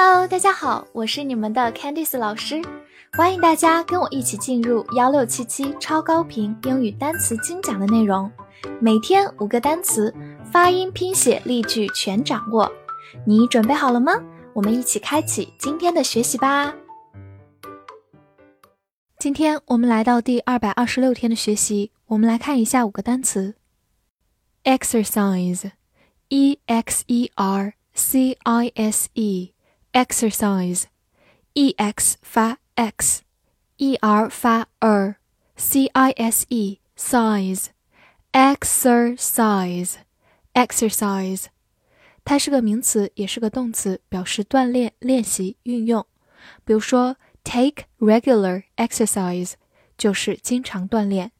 Hello，大家好，我是你们的 Candice 老师，欢迎大家跟我一起进入幺六七七超高频英语单词精讲的内容，每天五个单词，发音、拼写、例句全掌握，你准备好了吗？我们一起开启今天的学习吧。今天我们来到第二百二十六天的学习，我们来看一下五个单词：exercise，e x e r c i s e。exercise，e x 发 x，e r 发 er，c i s e size，exercise，exercise，它是个名词，也是个动词，表示锻炼、练习、运用。比如说，take regular exercise 就是经常锻炼，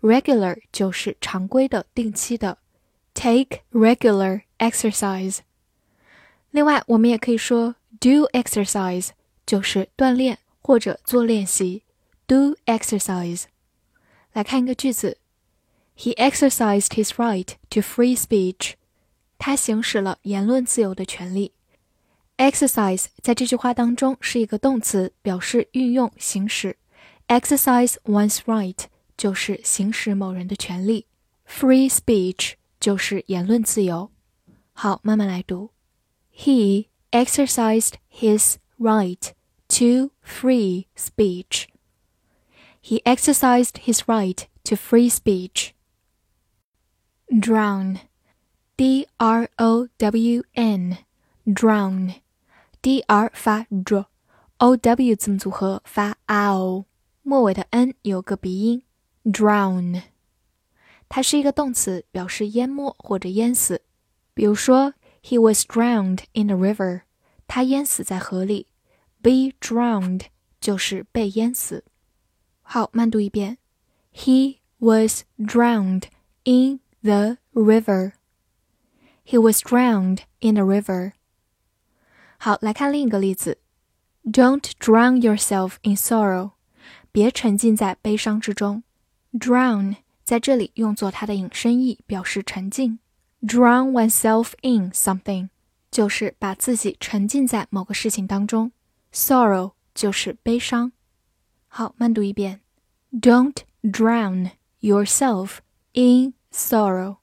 regular 就是常规的、定期的。take regular exercise。另外，我们也可以说。 Do exercise 就是锻炼或者做练习。Do exercise。来看一个句子：He exercised his right to free speech。他行使了言论自由的权利。Exercise 在这句话当中是一个动词，表示运用、行使。Exercise one's right 就是行使某人的权利。Free speech 就是言论自由。好，慢慢来读。He exercised his right to free speech. He exercised his right to free speech. Drown, D R O W N, drown, D R 发 dr，O W 字母组合发 ow，末尾的 n 有个鼻音，drown。它是一个动词，表示淹没或者淹死。比如说 he was drowned in the river. 他淹死在河里。Be drowned 就是被淹死。好，慢读一遍。He was drowned in the river. He was drowned in the river. 好，来看另一个例子。Don't drown yourself in sorrow. 别沉浸在悲伤之中。Drown 在这里用作它的引申义，表示沉浸。drown oneself in something， 就是把自己沉浸在某个事情当中。Sorrow 就是悲伤。好，慢读一遍。Don't drown yourself in sorrow.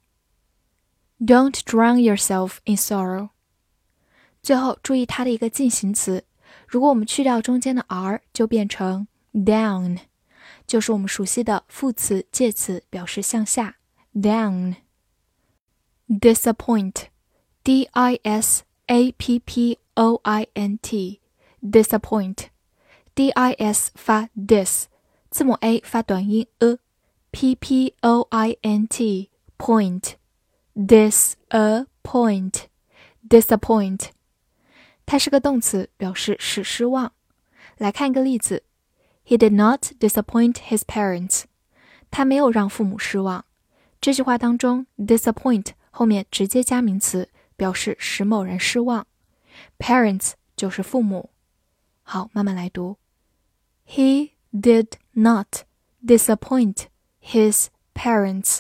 Don't drown yourself in sorrow. 最后注意它的一个进行词，如果我们去掉中间的 r，就变成 down，就是我们熟悉的副词介词，表示向下。Down。disappoint, d i s a p p o i n t, disappoint, d i s 发 dis，字母 a 发短音 a，p p o i n t, point, disappoint, disappoint，它是个动词，表示使失望。来看一个例子：He did not disappoint his parents。他没有让父母失望。这句话当中，disappoint 后面直接加名词， 表示使某人失望。Parents 就是父母。好，慢慢来读。He did not disappoint his parents.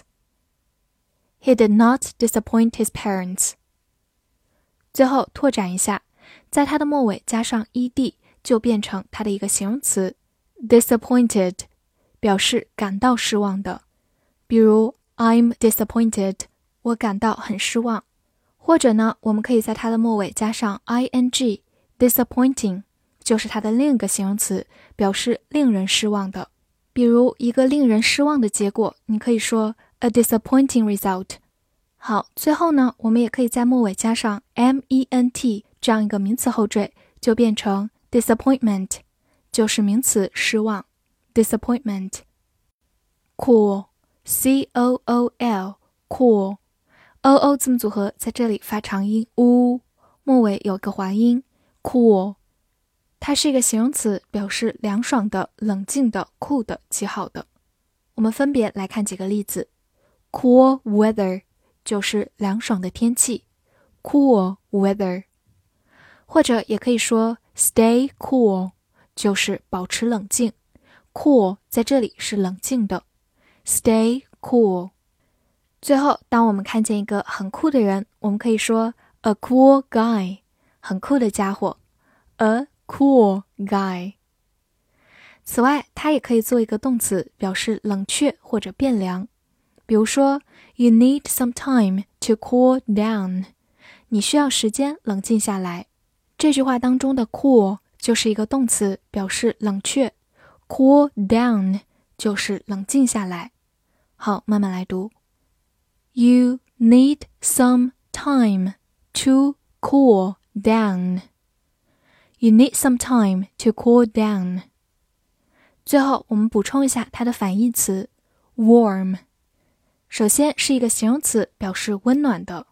He did not disappoint his parents. 最后拓展一下，在它的末尾加上 ed，就变成它的一个形容词，disappointed，表示感到失望的。比如，I'm disappointed 我感到很失望， 或者呢，我们可以在它的末尾加上 i n g，disappointing 就是它的另一个形容词，表示令人失望的。比如一个令人失望的结果，你可以说 a disappointing result。好，最后呢，我们也可以在末尾加上 m e n t 这样一个名词后缀，就变成 disappointment，就是名词失望。disappointment。cool，c o o l，cool。O o 字母组合在这里发长音 u，末尾有个滑音 cool，它是一个形容词，表示凉爽的、冷静的、酷的、极好的。我们分别来看几个例子。：cool weather 就是凉爽的天气，cool weather，或者也可以说 stay cool 就是保持冷静，cool 在这里是冷静的，stay cool。最后，当我们看见一个很酷的人，我们可以说 a cool guy，很酷的家伙 a cool guy。此外，它也可以做一个动词，表示冷却或者变凉。比如说，You need some time to cool down。你需要时间冷静下来。这句话当中的 cool 就是一个动词，表示冷却；cool down 就是冷静下来。好，慢慢来读。You need some time to cool down. You need some time to cool down. 最后，我们补充一下它的反义词 warm。首先是一个形容词，表示温暖的；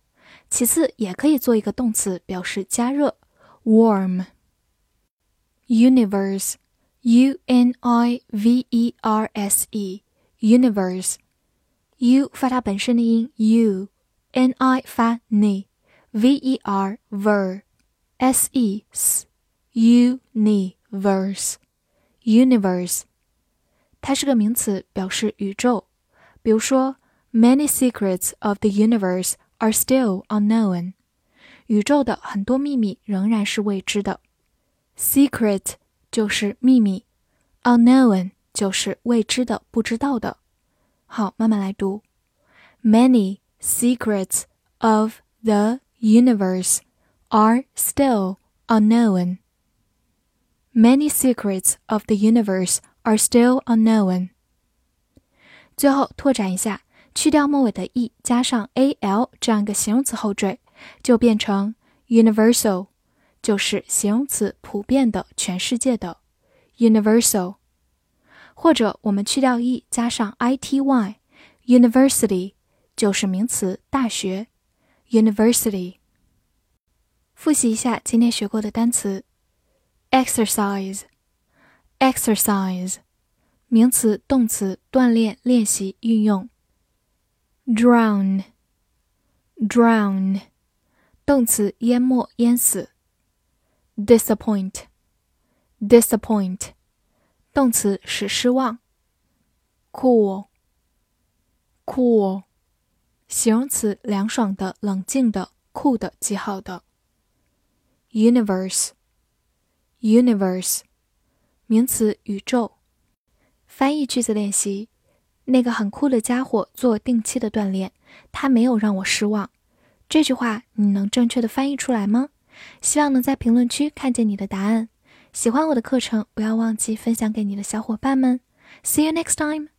其次，也可以做一个动词，表示加热 warm。Universe, U N I V E R S E, universe u 发它本身的音 u，n i 发 n，v e r ver，s e s universe，universe，它是个名词，表示宇宙。比如说，Many secrets of the universe are still unknown。宇宙的很多秘密仍然是未知的。Secret 就是秘密，unknown 就是未知的、不知道的。 好，慢慢来读。Many secrets of the universe are still unknown. Many secrets of the universe are still unknown. 最后拓展一下，去掉末尾的 e，加上 a l 这样一个形容词后缀，就变成 universal，就是形容词普遍的、全世界的 universal。 或者我们去掉 e，加上 i t y，university 就是名词大学，university。复习一下今天学过的单词：exercise，exercise，名词、动词，锻炼、练习、运用；drown，drown，动词，淹没、淹死；disappoint，disappoint。动词使失望。cool，cool，形容词凉爽的、冷静的、酷的、极好的。universe，universe，名词宇宙。翻译句子练习：那个很酷的家伙做定期的锻炼，他没有让我失望。这句话你能正确的翻译出来吗？希望能在评论区看见你的答案。喜欢我的课程，不要忘记分享给你的小伙伴们。See you next time.